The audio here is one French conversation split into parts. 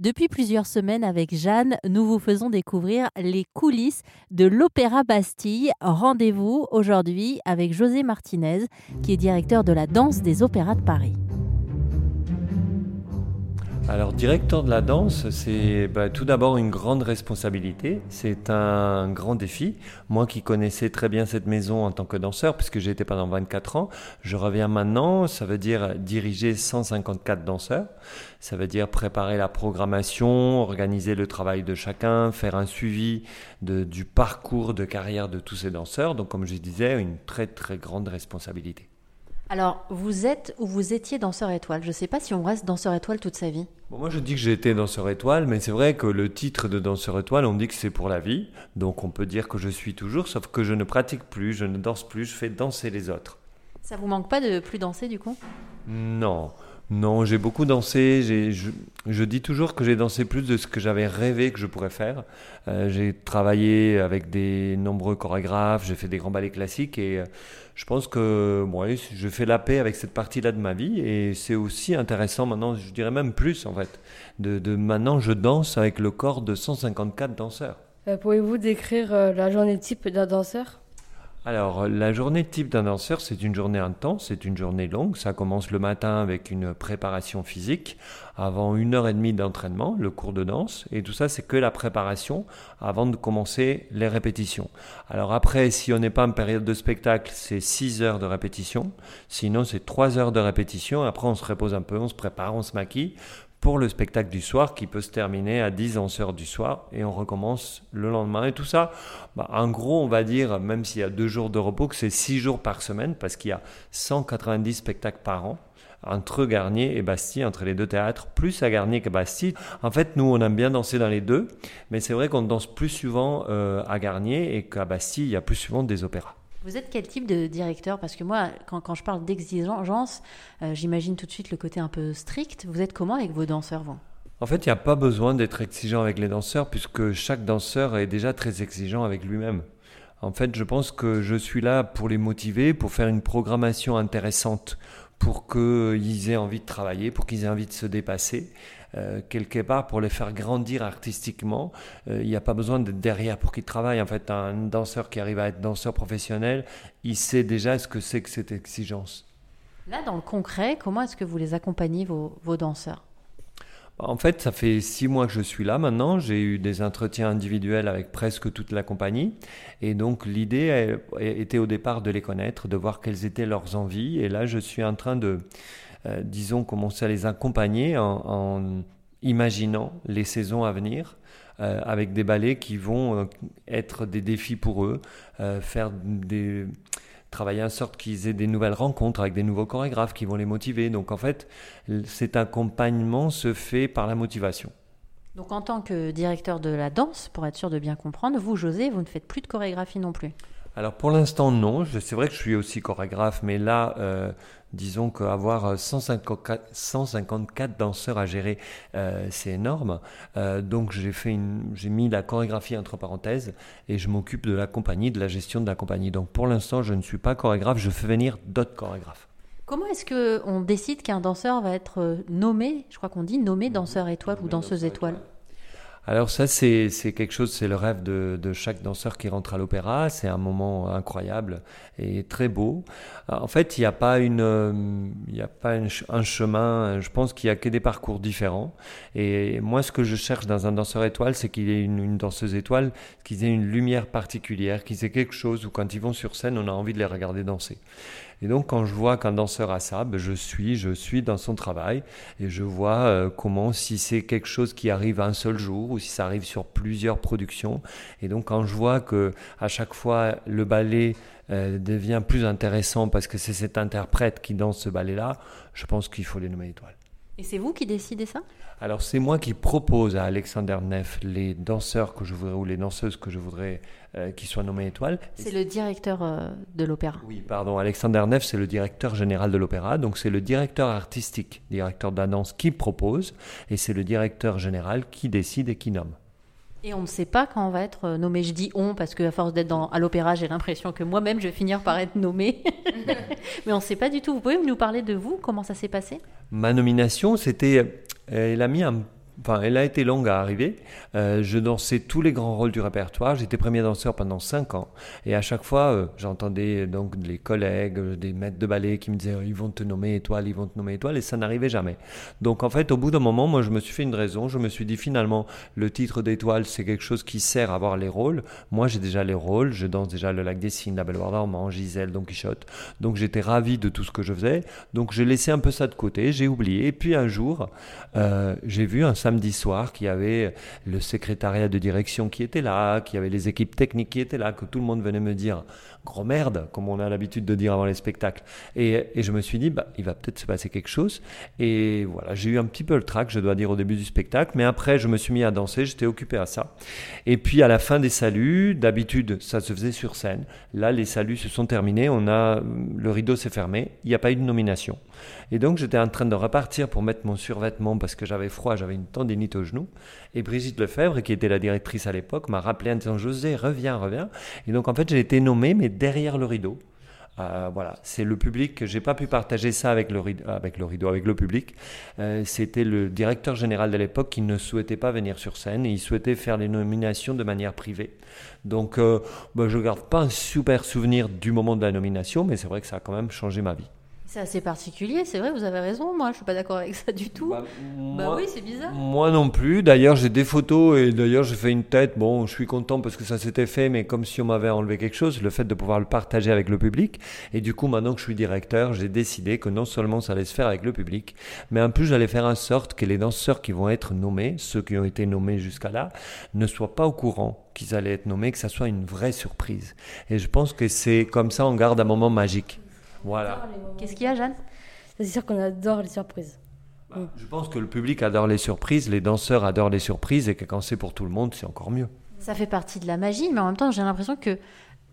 Depuis plusieurs semaines avec Jeanne, nous vous faisons découvrir les coulisses de l'Opéra Bastille. Rendez-vous aujourd'hui avec José Martinez, qui est directeur de la danse des opéras de Paris. Alors, directeur de la danse, c'est bah, tout d'abord une grande responsabilité. C'est un grand défi. Moi qui connaissais très bien cette maison en tant que danseur, puisque été pendant 24 ans, je reviens maintenant. Ça veut dire diriger 154 danseurs. Ça veut dire préparer la programmation, organiser le travail de chacun, faire un suivi du parcours de carrière de tous ces danseurs. Donc, comme je disais, une très très grande responsabilité. Alors, vous êtes ou vous étiez danseur étoile. Je ne sais pas si on reste danseur étoile toute sa vie. moi, je dis que j'ai été danseur étoile, mais c'est vrai que le titre de danseur étoile, on dit que c'est pour la vie. Donc, on peut dire que je suis toujours, sauf que je ne pratique plus, je ne danse plus, je fais danser les autres. Ça vous manque pas de plus danser du coup? Non. Non, j'ai beaucoup dansé. Je, je, dis toujours que j'ai dansé plus de ce que j'avais rêvé que je pourrais faire. Euh, j'ai travaillé avec des nombreux chorégraphes, j'ai fait des grands ballets classiques et euh, je pense que bon, je fais la paix avec cette partie-là de ma vie et c'est aussi intéressant maintenant, je dirais même plus en fait, de, maintenant je danse avec le corps de 154 danseurs. Euh, Pouvez-vous décrire la journée type d'un danseur? Alors, la journée type d'un danseur, c'est une journée intense, c'est une journée longue. Ça commence le matin avec une préparation physique, avant une heure et demie d'entraînement, le cours de danse. Et tout ça, c'est que la préparation avant de commencer les répétitions. Alors après, si on n'est pas en période de spectacle, c'est 6 heures de répétition. Sinon, c'est 3 heures de répétition. Après, on se repose un peu, on se prépare, on se maquille pour le spectacle du soir qui peut se terminer à 10 heures du soir et on recommence le lendemain. Et tout ça, bah, en gros, on va dire, même s'il y a deux jours de repos, que c'est 6 jours par semaine parce qu'il y a 190 spectacles par an entre Garnier et Bastille, entre les deux théâtres, plus à Garnier qu'à Bastille. En fait, nous, on aime bien danser dans les deux, mais c'est vrai qu'on danse plus souvent euh, à Garnier et qu'à Bastille, il y a plus souvent des opéras. Vous êtes quel type de directeur? Parce que moi, quand, je parle d'exigence, euh, j'imagine tout de suite le côté un peu strict. Vous êtes comment avec vos danseurs, en fait, il n'y a pas besoin d'être exigeant avec les danseurs, puisque chaque danseur est déjà très exigeant avec lui-même. En fait, je pense que je suis là pour les motiver, pour faire une programmation intéressante, pour qu'ils aient envie de travailler, pour qu'ils aient envie de se dépasser. Euh, quelque part pour les faire grandir artistiquement. Euh, il n'y a pas besoin d'être derrière pour qu'ils travaillent. En fait, un danseur qui arrive à être danseur professionnel, il sait déjà ce que c'est que cette exigence. Là, dans le concret, comment est-ce que vous les accompagnez, vos, vos danseurs? En fait, ça fait six mois que je suis là maintenant. J'ai eu des entretiens individuels avec presque toute la compagnie. Et donc, l'idée était au départ de les connaître, de voir quelles étaient leurs envies. Et là, je suis en train de, euh, disons, commencer à les accompagner en, imaginant les saisons à venir. Euh, avec des ballets qui vont euh, être des défis pour eux, faire travailler en sorte qu'ils aient des nouvelles rencontres avec des nouveaux chorégraphes qui vont les motiver. Donc en fait, cet accompagnement se fait par la motivation. Donc en tant que directeur de la danse, pour être sûr de bien comprendre, vous, José, vous ne faites plus de chorégraphie non plus? Alors pour l'instant non, c'est vrai que je suis aussi chorégraphe, mais là, euh, disons qu'avoir 154, 154 danseurs à gérer, euh, c'est énorme. Euh, donc j'ai fait j'ai mis la chorégraphie entre parenthèses et je m'occupe de la compagnie, de la gestion de la compagnie. Donc pour l'instant, je ne suis pas chorégraphe, je fais venir d'autres chorégraphes. Comment est-ce qu'on décide qu'un danseur va être nommé, je crois qu'on dit nommé danseur étoile ou danseuse étoile alors ça, c'est quelque chose, c'est le rêve de, de, chaque danseur qui rentre à l'opéra. C'est un moment incroyable et très beau. En fait, il n'y a pas, une, il y a pas un chemin, je pense qu'il y a que des parcours différents. Et moi, ce que je cherche dans un danseur étoile, c'est qu'il ait une, une, danseuse étoile, qu'ils aient une lumière particulière, qu'ils aient quelque chose où quand ils vont sur scène, on a envie de les regarder danser. Et donc quand je vois qu'un danseur a ça, ben, je suis, je suis dans son travail et je vois euh, comment si c'est quelque chose qui arrive un seul jour ou si ça arrive sur plusieurs productions. Et donc quand je vois que à chaque fois le ballet euh, devient plus intéressant parce que c'est cet interprète qui danse ce ballet-là, je pense qu'il faut les nommer étoiles. Et c'est vous qui décidez ça? Alors c'est moi qui propose à Alexander Neff les danseurs que je voudrais ou les danseuses que je voudrais euh, qui soient nommées étoiles. C'est le directeur euh, de l'opéra. Oui, pardon. Alexander Neff, c'est le directeur général de l'opéra. Donc c'est le directeur artistique, directeur de la danse qui propose et c'est le directeur général qui décide et qui nomme. Et on ne sait pas quand on va être euh, nommé. Je dis on parce qu'à force d'être à l'opéra, j'ai l'impression que moi-même, je vais finir par être nommé. Mais on ne sait pas du tout. Vous pouvez nous parler de vous? Comment ça s'est passé? Ma nomination, c'était. Elle a mis un, enfin, elle a été longue à arriver. Euh, je dansais tous les grands rôles du répertoire. J'étais premier danseur pendant 5 ans. Et à chaque fois, euh, j'entendais donc les collègues, des maîtres de ballet qui me disaient ils vont te nommer étoile, ils vont te nommer étoile. Et ça n'arrivait jamais. Donc en fait, au bout d'un moment, moi, je me suis fait une raison. Je me suis dit finalement, le titre d'étoile, c'est quelque chose qui sert à avoir les rôles. Moi, j'ai déjà les rôles. Je danse déjà le lac des Cygnes, la Belle Normand, Gisèle, Don Quichotte. Donc j'étais ravi de tout ce que je faisais. Donc j'ai laissé un peu ça de côté. J'ai oublié. Et puis un jour, euh, j'ai vu un samedi soir qu'il y avait le secrétariat de direction qui était là, qu'il y avait les équipes techniques qui étaient là, que tout le monde venait me dire gros merde, comme on a l'habitude de dire avant les spectacles. Et, je me suis dit, bah, il va peut-être se passer quelque chose. Et voilà, j'ai eu un petit peu le trac, je dois dire, au début du spectacle. Mais après, je me suis mis à danser, j'étais occupé à ça. Et puis à la fin des saluts, d'habitude, ça se faisait sur scène. Là, les saluts se sont terminés, on a, le rideau s'est fermé, il n'y a pas eu de nomination. Et donc, j'étais en train de repartir pour mettre mon survêtement parce que j'avais froid, j'avais une tendinite au genou. Et Brigitte Lefebvre, qui était la directrice à l'époque, m'a rappelé en disant José, reviens, reviens. Et donc, en fait, j'ai été nommé, mais derrière le rideau. Euh, voilà, c'est le public. J'ai pas pu partager ça avec le rideau, avec le, rideau, avec le public. Euh, c'était le directeur général de l'époque qui ne souhaitait pas venir sur scène et il souhaitait faire les nominations de manière privée. Donc, euh, bah, je garde pas un super souvenir du moment de la nomination, mais c'est vrai que ça a quand même changé ma vie. C'est assez particulier, c'est vrai, vous avez raison. Moi, je suis pas d'accord avec ça du tout. Bah, bah oui, c'est bizarre. Moi non plus. D'ailleurs, j'ai des photos et d'ailleurs, j'ai fait une tête. Bon, je suis content parce que ça s'était fait, mais comme si on m'avait enlevé quelque chose, le fait de pouvoir le partager avec le public. Et du coup, maintenant que je suis directeur, j'ai décidé que non seulement ça allait se faire avec le public, mais en plus, j'allais faire en sorte que les danseurs qui vont être nommés, ceux qui ont été nommés jusqu'à là, ne soient pas au courant qu'ils allaient être nommés, que ça soit une vraie surprise. Et je pense que c'est comme ça, on garde un moment magique. Voilà. Qu'est-ce qu'il y a, Jeanne? C'est sûr qu'on adore les surprises. Bah, je pense que le public adore les surprises, les danseurs adorent les surprises, et que quand c'est pour tout le monde, c'est encore mieux. Ça fait partie de la magie, mais en même temps, j'ai l'impression que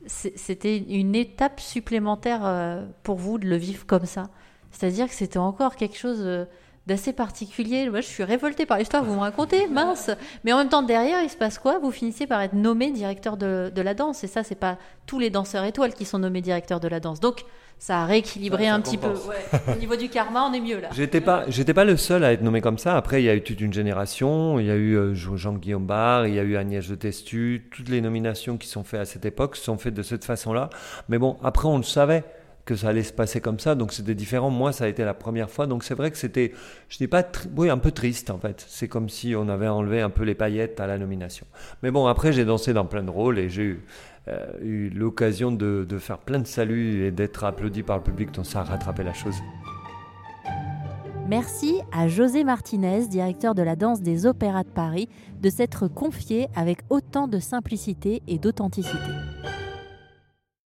c'était une étape supplémentaire euh, pour vous de le vivre comme ça. C'est-à-dire que c'était encore quelque chose euh, d'assez particulier. Moi, je suis révoltée par l'histoire que vous me racontez, mince. Mais en même temps, derrière, il se passe quoi? Vous finissez par être nommé directeur de, de la danse. Et ça, c'est pas tous les danseurs étoiles qui sont nommés directeurs de la danse. Donc, ça a rééquilibré un petit peu. Au niveau du karma, on est mieux là. J'étais pas, j'étais pas le seul à être nommé comme ça. Après, il y a eu toute une génération. Il y a eu euh, Jean-Guillaume Barre, il y a eu Agnès de Testu. Toutes les nominations qui sont faites à cette époque sont faites de cette façon-là. Mais bon, après, on le savait que ça allait se passer comme ça, donc c'était différent. Moi, ça a été la première fois, donc c'est vrai que c'était, je n'étais pas, oui, un peu triste en fait. C'est comme si on avait enlevé un peu les paillettes à la nomination. Mais bon, après, j'ai dansé dans plein de rôles et j'ai eu euh, eu l'occasion de, faire plein de saluts et d'être applaudi par le public, donc ça a rattrapé la chose. Merci à José Martinez, directeur de la danse des opéras de Paris, de s'être confié avec autant de simplicité et d'authenticité.